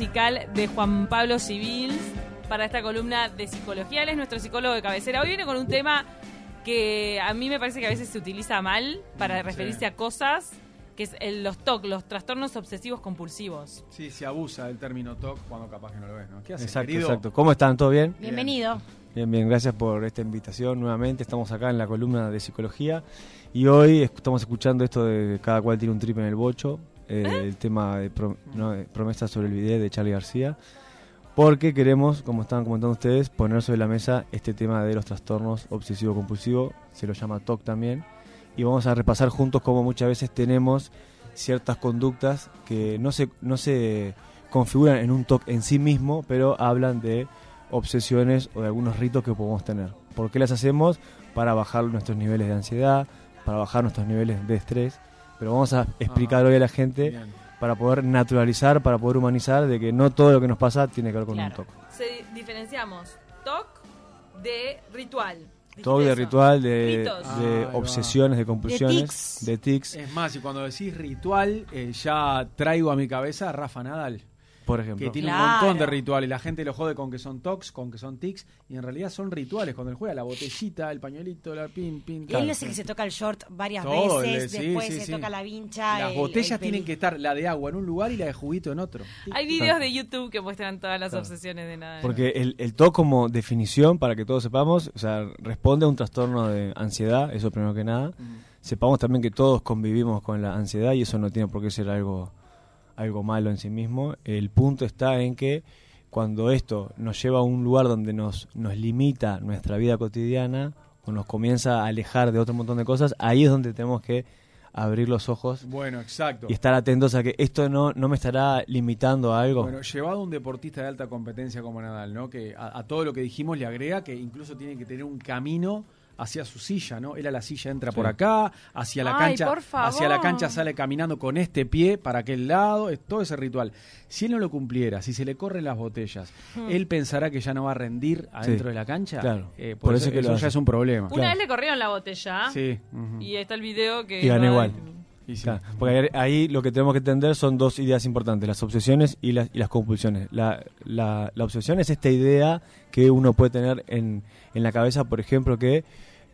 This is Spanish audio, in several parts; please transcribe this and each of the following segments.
musical de Juan Pablo Civil para esta columna de psicología. Él es nuestro psicólogo de cabecera. Hoy viene con un tema que a mí me parece que a veces se utiliza mal para referirse a cosas, que es el- los TOC, los trastornos obsesivos compulsivos. Sí, se abusa del término TOC cuando capaz que no lo ves, ¿no? ¿Qué haces, Exacto, querido? exacto. ¿Cómo están? ¿Todo bien? Bienvenido. Bien, bien, gracias por esta invitación nuevamente. Estamos acá en la columna de psicología y hoy est- estamos escuchando esto de cada cual tiene un trip en el bocho, eh, el tema de, pro- no, de promesas sobre el video de Charlie García, porque queremos, como estaban comentando ustedes, poner sobre la mesa este tema de los trastornos obsesivo-compulsivo, se lo llama TOC también, y vamos a repasar juntos cómo muchas veces tenemos ciertas conductas que no se, no se configuran en un TOC en sí mismo, pero hablan de obsesiones o de algunos ritos que podemos tener. ¿Por qué las hacemos? Para bajar nuestros niveles de ansiedad, para bajar nuestros niveles de estrés. Pero vamos a explicar Ajá. hoy a la gente Bien. para poder naturalizar, para poder humanizar de que no todo lo que nos pasa tiene que ver con Claro. un TOC. Se diferenciamos TOC de ritual. TOC de ritual, de, Ah, obsesiones, de compulsiones, tics. de tics, Es más, y cuando decís ritual, eh, ya traigo a mi cabeza a Rafa Nadal, por ejemplo. que tiene Claro. un montón de rituales. La gente lo jode con que son tocs, con que son tics, y en realidad son rituales. Cuando él juega la botellita, el pañuelito, la pin, pin, Él es el que se toca el short varias Todo, veces, sí, después sí, se sí. toca la vincha. Las el- botellas el tienen que estar la de agua en un lugar y la de juguito en otro. Hay videos de YouTube que muestran todas las Claro. obsesiones de nada. Porque el, el TOC como definición, para que todos sepamos, o sea, responde a un trastorno de ansiedad, eso primero que nada. Mm. Sepamos también que todos convivimos con la ansiedad y eso no tiene por qué ser algo, algo malo en sí mismo. El punto está en que cuando esto nos lleva a un lugar donde nos, nos limita nuestra vida cotidiana o nos comienza a alejar de otro montón de cosas, ahí es donde tenemos que abrir los ojos Bueno, exacto. y estar atentos a que esto no, no me estará limitando a algo. Bueno, llevado a un deportista de alta competencia como Nadal, ¿no? Que a, a todo lo que dijimos le agrega que incluso tiene que tener un camino hacia su silla, ¿no? Él a la silla entra Sí. por acá, hacia la Ay, cancha, por favor. hacia la cancha sale caminando con este pie para aquel lado, es todo ese ritual. Si él no lo cumpliera, si se le corren las botellas, él pensará que ya no va a rendir adentro Sí. de la cancha. Claro. Eh, por, Por eso, eso que eso ya es un problema. Una claro. vez le corrieron la botella Sí. y está el video que... Y gané no- igual. Sí. Claro, porque ahí- ahí lo que tenemos que entender son dos ideas importantes, las obsesiones y las, y las compulsiones. La, la, la obsesión es esta idea que uno puede tener en, en la cabeza, por ejemplo, que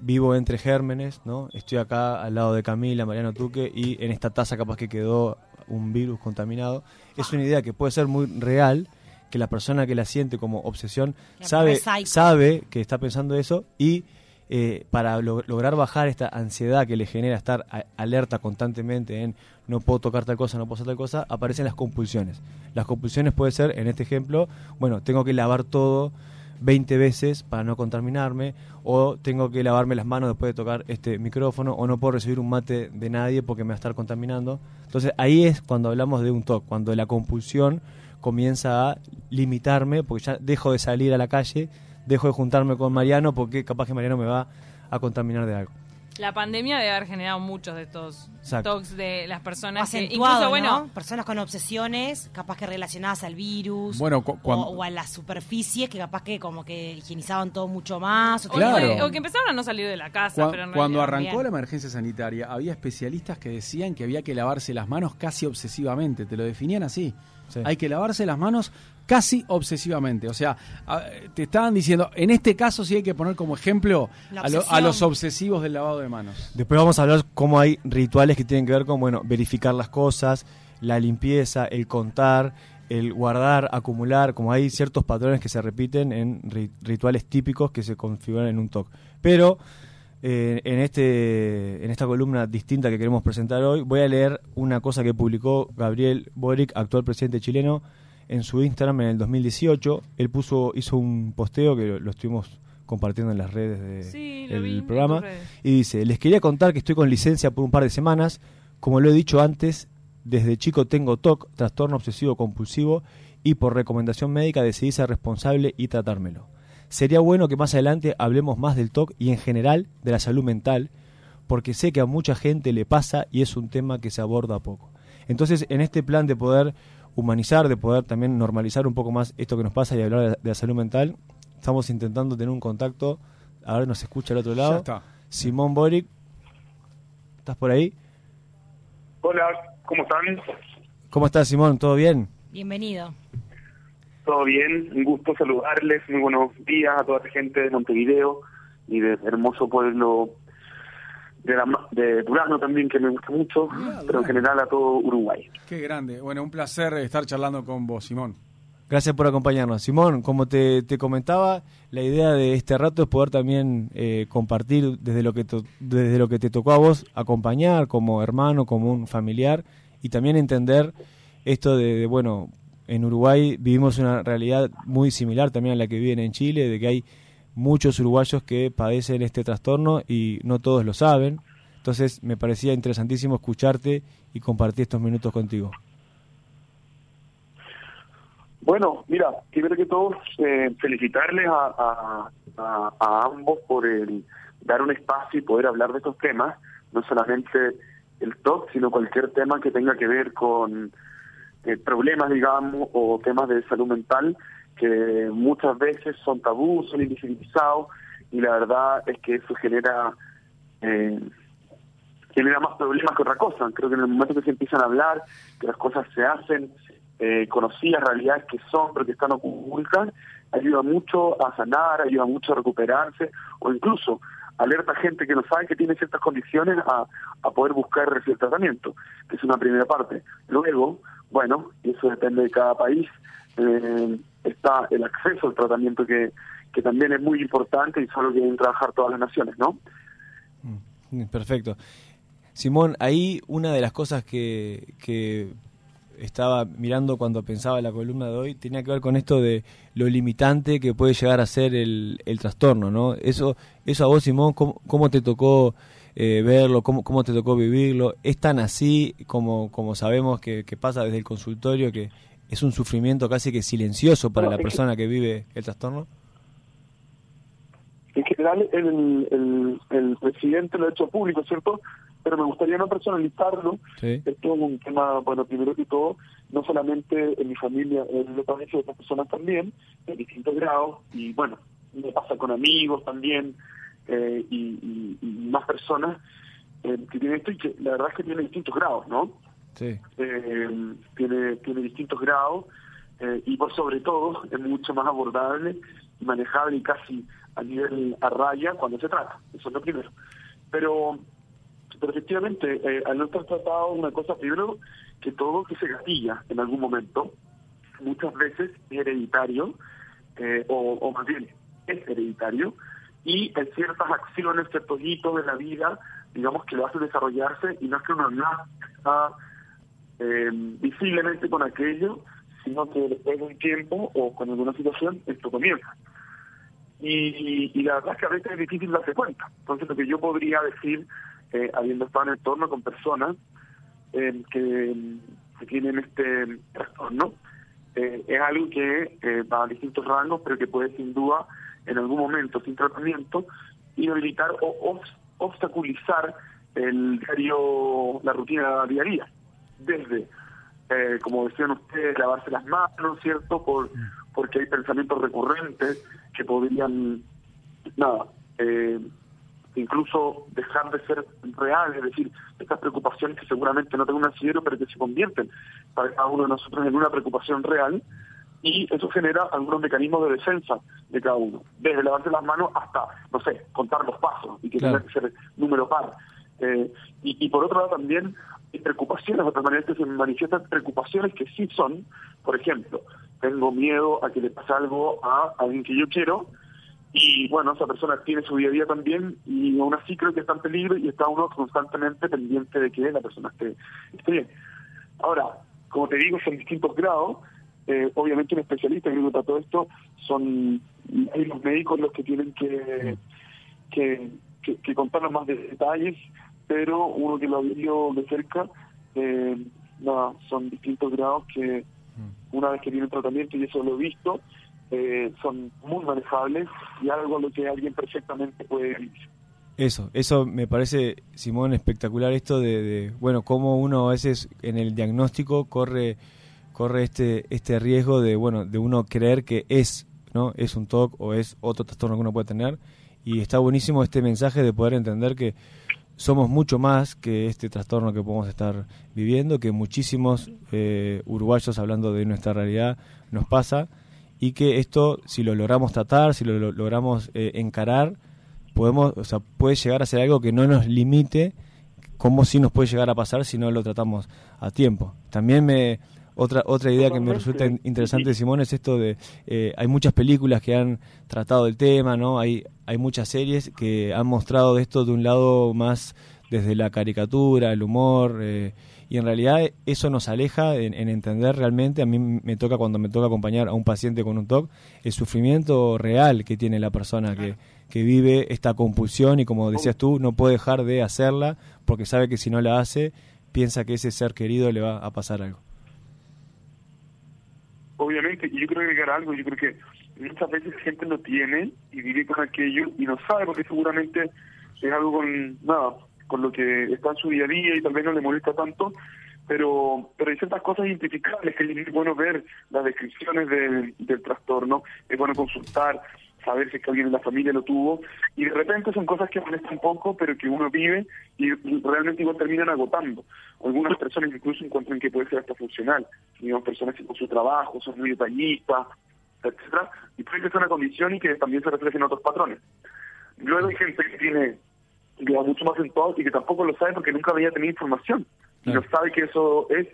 vivo entre gérmenes, ¿no? Estoy acá al lado de Camila, Mariano Tuque, y en esta taza capaz que quedó un virus contaminado. Es una idea que puede ser muy real, que la persona que la siente como obsesión La sabe, sabe que está pensando eso y eh, para lo- lograr bajar esta ansiedad que le genera estar alerta constantemente en no puedo tocar tal cosa, no puedo hacer tal cosa, aparecen las compulsiones. Las compulsiones puede ser, en este ejemplo, bueno, tengo que lavar todo 20 veces para no contaminarme, o tengo que lavarme las manos después de tocar este micrófono, o no puedo recibir un mate de nadie porque me va a estar contaminando. Entonces ahí es cuando hablamos de un TOC, cuando la compulsión comienza a limitarme, porque ya dejo de salir a la calle, dejo de juntarme con Mariano porque capaz que Mariano me va a contaminar de algo. La pandemia debe haber generado muchos de estos Exacto. TOCs de las personas que acentuado, incluso bueno ¿no? Personas con obsesiones, capaz que relacionadas al virus. Bueno, cu- cuando- o, a las superficies que capaz que como que higienizaban todo mucho más. o Claro. que, o que empezaron a no salir de la casa pero cuando arrancó bien. la emergencia sanitaria, había especialistas que decían que había que lavarse las manos casi obsesivamente. Te lo definían así. Sí. Hay que lavarse las manos casi obsesivamente. O sea, te estaban diciendo, en este caso sí hay que poner como ejemplo a, lo- a los obsesivos del lavado de manos. Después vamos a hablar cómo hay rituales que tienen que ver con, bueno, verificar las cosas, la limpieza, el contar, el guardar, acumular, como hay ciertos patrones que se repiten en ri- rituales típicos que se configuran en un TOC. Pero eh, en, este, en esta columna distinta que queremos presentar hoy, voy a leer una cosa que publicó Gabriel Boric, actual presidente chileno, en su Instagram en el 2018. Él puso, hizo un posteo que lo, lo estuvimos compartiendo en las redes de- Sí, del en programa. Y dice, les quería contar que estoy con licencia por un par de semanas. Como lo he dicho antes, desde chico tengo TOC, trastorno obsesivo compulsivo, y por recomendación médica decidí ser responsable y tratármelo. Sería bueno que más adelante hablemos más del TOC y en general de la salud mental, porque sé que a mucha gente le pasa y es un tema que se aborda poco. Entonces, en este plan de poder humanizar, de poder también normalizar un poco más esto que nos pasa y hablar de, de la salud mental, estamos intentando tener un contacto. Ahora nos escucha al otro lado. Ya está. Simón Boric, ¿estás por ahí? Hola, ¿cómo están? ¿Cómo estás, Simón? ¿Todo bien? Bienvenido. Todo bien, un gusto saludarles, muy buenos días a toda la gente de Montevideo y de hermoso pueblo de, la, de Durano también, que me gusta mucho, pero en general a todo Uruguay. Qué grande. Bueno, un placer estar charlando con vos, Simón. Gracias por acompañarnos. Simón, como te, te comentaba, la idea de este rato es poder también eh, compartir desde lo, que desde lo que te tocó a vos, acompañar como hermano, como un familiar, y también entender esto de, de bueno, en Uruguay vivimos una realidad muy similar también a la que viven en Chile, de que hay muchos uruguayos que padecen este trastorno y no todos lo saben. Entonces me parecía interesantísimo escucharte y compartir estos minutos contigo. Bueno, mira, primero que todo, eh, felicitarles a, a, ambos por el dar un espacio y poder hablar de estos temas, no solamente el TOC, sino cualquier tema que tenga que ver con eh, problemas, digamos, o temas de salud mental que muchas veces son tabú, son invisibilizados y la verdad es que eso genera eh, genera más problemas que otra cosa. Creo que en el momento que se empiezan a hablar, que las cosas se hacen eh, conocidas, realidades que son, pero que están ocultas, ayuda mucho a sanar, ayuda mucho a recuperarse o incluso alerta a gente que no sabe que tiene ciertas condiciones a, a poder buscar el tratamiento, que es una primera parte. Luego, bueno, eso depende de cada país, eh, está el acceso al tratamiento que, que también es muy importante y solo quieren trabajar todas las naciones, ¿no? Mm, perfecto. Simón, ahí una de las cosas que, que estaba mirando cuando pensaba la columna de hoy tenía que ver con esto de lo limitante que puede llegar a ser el, el trastorno, ¿no? Eso, eso a vos, Simón, ¿cómo, cómo te tocó eh, verlo? Cómo, ¿Cómo te tocó vivirlo? ¿Es tan así como, como sabemos que, que pasa desde el consultorio que es un sufrimiento casi que silencioso para la persona que, vive el trastorno? En general, el, el, presidente lo ha hecho público, ¿cierto? Pero me gustaría no personalizarlo. Esto es un tema, bueno, primero que todo, no solamente en mi familia, en lo de otras personas también, en distintos grados, y bueno, me pasa con amigos también, eh, y, más personas eh, que tienen esto y que la verdad es que tienen distintos grados, ¿no? Eh, tiene, tiene distintos grados eh, y por sobre todo es mucho más abordable y manejable y casi a nivel a raya cuando se trata. Eso es lo primero. Pero, pero efectivamente, eh, al no estar tratado una cosa primero que todo que se gatilla en algún momento, muchas veces es hereditario, o, o más bien es hereditario, y hay ciertas acciones, ciertos hitos de la vida, digamos, que lo hacen desarrollarse y no es que uno no está eh, visiblemente con aquello, sino que después de un tiempo o con alguna situación esto comienza. Y, y, la verdad es que a veces es difícil darse cuenta. Entonces lo que yo podría decir, eh, habiendo estado en el entorno con personas eh, que, tienen este trastorno, eh, es algo que va a distintos rangos, pero que puede sin duda en algún momento sin tratamiento inhabilitar o obstaculizar el diario, la rutina diaria desde, eh, como decían ustedes, lavarse las manos, ¿cierto? Por, porque hay pensamientos recurrentes que podrían, nada, eh, incluso dejar de ser reales, es decir, estas preocupaciones que seguramente no tengo un asidero, pero que se convierten para cada uno de nosotros en una preocupación real, y eso genera algunos mecanismos de defensa de cada uno, desde lavarse las manos hasta, no sé, contar los pasos y que tenga que ser número par. Eh, y, y, por otro lado también preocupaciones, otra manera que se manifiestan preocupaciones que sí son, por ejemplo, tengo miedo a que le pase algo a alguien que yo quiero, y bueno, esa persona tiene su día a día también, y aún así creo que está en peligro y está uno constantemente pendiente de que la persona esté, esté bien. Ahora, como te digo, son distintos grados, eh, obviamente un especialista que trata todo esto son los médicos los que tienen que, que, que, que contarnos más de detalles pero uno que lo visto de cerca, eh, son distintos grados que mm. una vez que viene el tratamiento, y eso lo he visto, eh, son muy manejables y algo a lo que alguien perfectamente puede vivir. Eso, eso me parece, Simón, espectacular esto de, bueno, cómo uno a veces en el diagnóstico corre corre este este riesgo de, bueno, de uno creer que es, ¿no? Es un TOC o es otro trastorno que uno puede tener y está buenísimo este mensaje de poder entender que somos mucho más que este trastorno que podemos estar viviendo, que muchísimos eh, uruguayos, hablando de nuestra realidad, nos pasa y que esto, si lo logramos tratar, si lo, lo- logramos eh, encarar, podemos, o sea, puede llegar a ser algo que no nos limite, como si nos puede llegar a pasar si no lo tratamos a tiempo. También me otra otra idea que me resulta in- interesante, Simón, es esto de eh, hay muchas películas que han tratado el tema, ¿no? Hay hay muchas series que han mostrado esto de un lado más desde la caricatura, el humor. eh, y en realidad eso nos aleja en, en entender realmente, a mí me toca cuando me toca acompañar a un paciente con un TOC, el sufrimiento real que tiene la persona que, que vive esta compulsión y como decías tú, no puede dejar de hacerla porque sabe que si no la hace, piensa que ese ser querido le va a pasar algo. Obviamente, y yo creo que agregar algo, yo creo que muchas veces gente lo tiene y vive con aquello y no sabe porque seguramente es algo con nada, con lo que está en su día a día y tal vez no le molesta tanto, pero pero hay ciertas cosas identificables que es bueno ver las descripciones del, del trastorno, es bueno consultar, saber si es que alguien en la familia lo tuvo, y de repente son cosas que molestan poco, pero que uno vive y realmente igual terminan agotando. Algunas personas incluso encuentran que puede ser hasta funcional, digamos, personas que con su trabajo son muy detallistas, etcétera, y puede que sea una condición y que también se refleje en otros patrones. Luego hay gente que tiene que va mucho más acentuado y que tampoco lo sabe porque nunca había tenido información y no sabe que eso es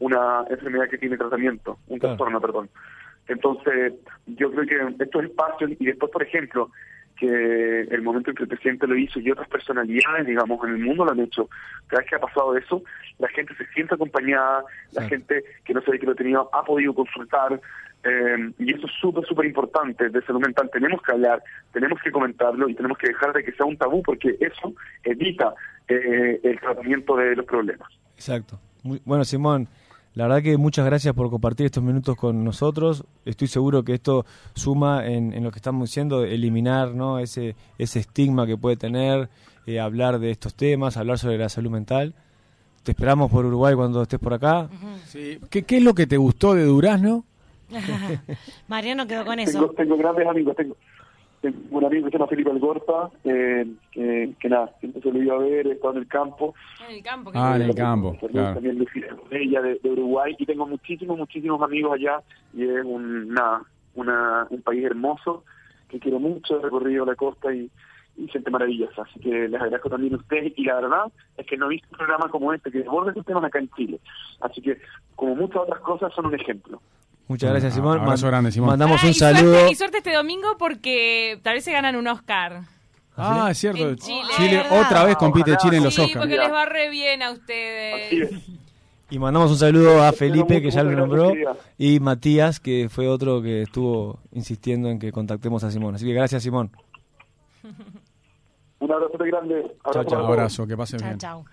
una enfermedad que tiene tratamiento, un trastorno, perdón. Entonces, yo creo que estos espacios, y después, por ejemplo, que el momento en que el presidente lo hizo y otras personalidades, digamos, en el mundo lo han hecho, cada vez que ha pasado eso, la gente se siente acompañada, la gente que no sabe que lo tenía ha podido consultar, eh, y eso es súper, súper importante de salud mental. Tenemos que hablar, tenemos que comentarlo y tenemos que dejar de que sea un tabú porque eso evita eh, el tratamiento de los problemas. Exacto. Muy, bueno, Simón, la verdad que muchas gracias por compartir estos minutos con nosotros. Estoy seguro que esto suma en, en lo que estamos diciendo, eliminar ¿no? ese, ese estigma que puede tener, eh, hablar de estos temas, hablar sobre la salud mental. Te esperamos por Uruguay cuando estés por acá. Sí. ¿Qué, ¿Qué es lo que te gustó de Durazno? Mariano quedó con Tengo, eso. tengo grandes amigos, tengo, tengo un amigo que se llama Felipe Algorta, eh, que, que nada, siempre se lo iba a ver, estaba en el campo. En el campo. Ah, en el campo, También- claro. También Lucía ella de, de Uruguay y tengo muchísimos, muchísimos amigos allá y es un, nada, una, un país hermoso que quiero mucho, he recorrido la costa y, y gente maravillosa. Así que les agradezco también a ustedes y la verdad es que no he visto un programa como este que aborda estos temas acá en Chile. Así que como muchas otras cosas son un ejemplo. Muchas gracias, Ah, Simón. abrazo grande, Simón. Mandamos Ah, un y suerte- saludo. y suerte este domingo porque tal vez se ganan un Oscar. Ah, es cierto. En Chile. Otra vez compite Ojalá. Chile en los sí, Oscars. porque les va re bien a ustedes. es. Y mandamos un saludo a Felipe, que ya lo nombró, y Matías, que fue otro que estuvo insistiendo en que contactemos a Simón. Así que gracias, Simón. Un abrazo muy grande. Abrazo Chao, chao. Abrazo, que pasen Chao, bien. chao.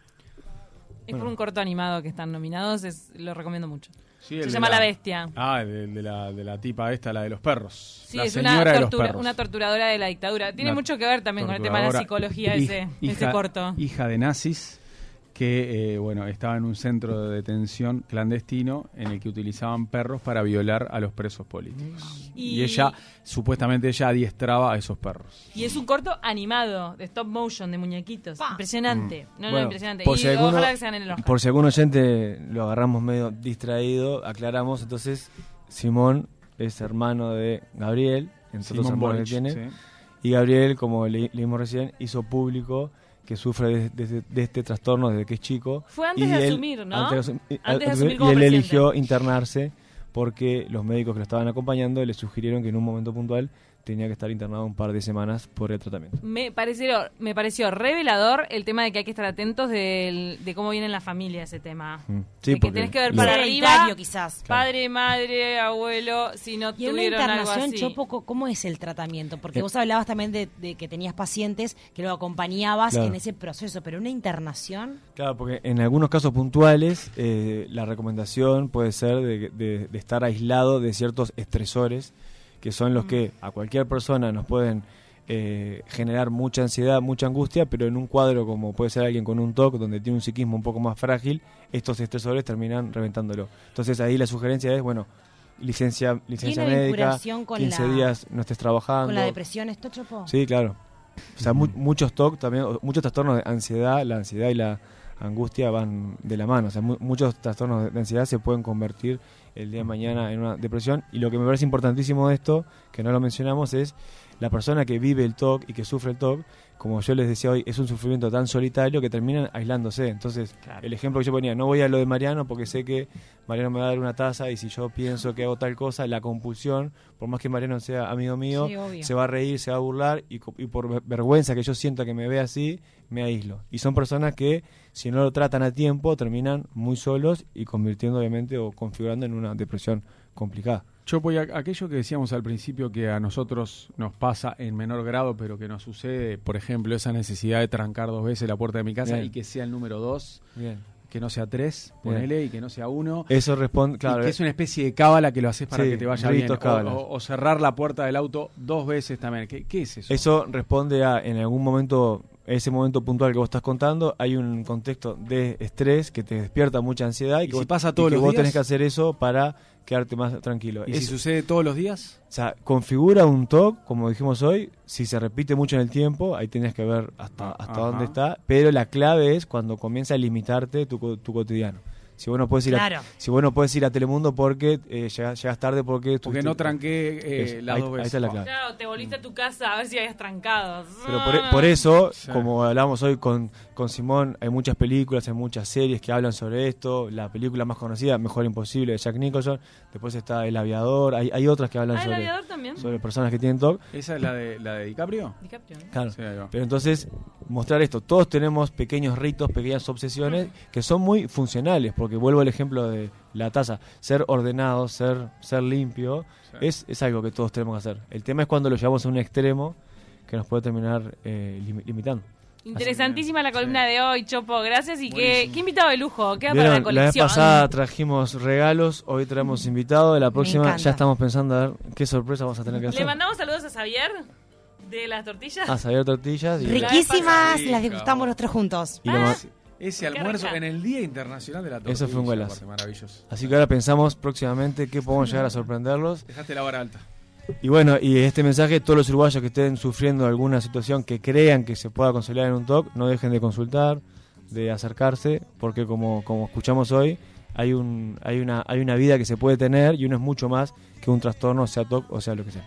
Es por un corto animado que están nominados, es, lo recomiendo mucho. Sí, Se de llama La Bestia. Ah, de, de la, de la tipa esta, la de los perros. Sí, la es una, de los tortura- perros. una torturadora de la dictadura. Tiene Una mucho que ver también con el tema de la psicología hij- ese, hija, ese corto. Hija de nazis que, eh, bueno, estaba en un centro de detención clandestino en el que utilizaban perros para violar a los presos políticos. Y, Y- ella, supuestamente ella adiestraba a esos perros. Y es un corto animado, de stop motion, de muñequitos. Impresionante. No, no, Mm. Bueno, impresionante. por y si alguno- ojalá que se el. Por si algún oyente lo agarramos medio distraído, aclaramos. Entonces, Simón es hermano de Gabriel, entre otros Simón hermanos que tiene. sí. Y Gabriel, como le- leímos recién, hizo público que sufre de, de- de este trastorno desde que es chico. Fue antes Y de él- asumir, ¿no? Antes de, Antes asumir y como él presidente. eligió internarse porque los médicos que lo estaban acompañando le sugirieron que en un momento puntual tenía que estar internado un par de semanas por el tratamiento. Me pareció, me pareció revelador el tema de que hay que estar atentos del- de cómo viene en la familia ese tema. Mm. Sí, de que porque tenés que ver para arriba, quizás. padre, madre, abuelo, si no Y en una tuvieron algo internación, así. Chopo, ¿cómo es el tratamiento? Porque Eh. vos hablabas también de, de que tenías pacientes que lo acompañabas Claro. en ese proceso, pero una internación... Claro, porque en algunos casos puntuales eh, la recomendación puede ser de, de- de estar aislado de ciertos estresores que son los que a cualquier persona nos pueden eh, generar mucha ansiedad, mucha angustia, pero en un cuadro como puede ser alguien con un TOC, donde tiene un psiquismo un poco más frágil, estos estresores terminan reventándolo. Entonces ahí la sugerencia es, bueno, licencia, licencia ¿Tiene médica, vinculación con 15 la- días no estés trabajando. ¿Con la depresión esto, Chopo? Sí, claro. O sea, mu- muchos TOC también, muchos trastornos de ansiedad, la ansiedad y la angustia van de la mano. O sea, mu- muchos trastornos de ansiedad se pueden convertir el día de mañana en una depresión. Y lo que me parece importantísimo de esto, que no lo mencionamos, es la persona que vive el TOC y que sufre el TOC, como yo les decía hoy, es un sufrimiento tan solitario que terminan aislándose. Entonces, el ejemplo que yo ponía, no voy a lo de Mariano porque sé que Mariano me va a dar una taza y si yo pienso que hago tal cosa, la compulsión, por más que Mariano sea amigo mío, Sí, se va a reír, se va a burlar y, por ver- vergüenza que yo sienta que me ve así, me aíslo. Y son personas que, si no lo tratan a tiempo, terminan muy solos y convirtiendo, obviamente, o configurando en una depresión complicada. Yo voy a aquello que decíamos al principio que a nosotros nos pasa en menor grado, pero que nos sucede, por ejemplo, esa necesidad de trancar dos veces la puerta de mi casa Bien. y que sea el número dos, Bien. que no sea tres, Bien. ponele, y que no sea uno. Eso responde, y claro. que es una especie de cábala que lo haces para Sí, que te vaya bien. O, o- cerrar la puerta del auto dos veces también. ¿Qué, qué es eso? Eso responde a, en algún momento, ese momento puntual que vos estás contando, hay un contexto de estrés que te despierta mucha ansiedad y, ¿Y que si vos, pasa y todos que los vos días? tenés que hacer eso para quedarte más tranquilo. ¿Y si sucede todos los días? O sea, configura un TOC, como dijimos hoy, si se repite mucho en el tiempo, ahí tenés que ver hasta, hasta ajá. dónde está, pero la clave es cuando comienza a limitarte tu, tu cotidiano. Si vos no puedes ir, Claro. a, si vos no puedes ir a Telemundo porque eh, llegas, llegas tarde porque... Porque no tranqué eh, las ahí- dos ahí veces. está la Ah. clave. Claro, te volviste a tu casa a ver si habías trancado. Pero por, por eso, Sí. como hablamos hoy con, con Simón, hay muchas películas, hay muchas series que hablan sobre esto. La película más conocida, Mejor Imposible, de Jack Nicholson. Después está El Aviador. Hay, hay otras que hablan Ah, el sobre, aviador también. sobre personas que tienen TOC. ¿Esa es la de, la de DiCaprio? DiCaprio, ¿no? Claro. Sí. Pero entonces, mostrar esto. Todos tenemos pequeños ritos, pequeñas obsesiones que son muy funcionales. Porque vuelvo al ejemplo de la taza. Ser ordenado, ser, ser limpio, Sí. es, es algo que todos tenemos que hacer. El tema es cuando lo llevamos a un extremo que nos puede terminar eh, lim- limitando. Interesantísima la Sí. columna de hoy, Chopo. Gracias y qué, invitado de lujo. Queda para la la vez colección. pasada trajimos regalos, hoy traemos invitados. La próxima ya estamos pensando a ver qué sorpresa vamos a tener que Le hacer. mandamos saludos a Xavier de las tortillas. A saber tortillas y. Riquísimas, las degustamos los tres juntos. y lo ma- Ese Qué almuerzo rica. en el Día Internacional de la Tortilla. Eso fue un golazo. aparte, Maravilloso. Así que ahora pensamos próximamente qué podemos llegar a sorprenderlos. Dejaste la vara alta. Y bueno, y este mensaje, todos los uruguayos que estén sufriendo alguna situación que crean que se pueda consolidar en un TOC, no dejen de consultar, de acercarse, porque como, como escuchamos hoy, hay, un, hay, una, hay una vida que se puede tener y uno es mucho más que un trastorno, sea TOC o sea lo que sea.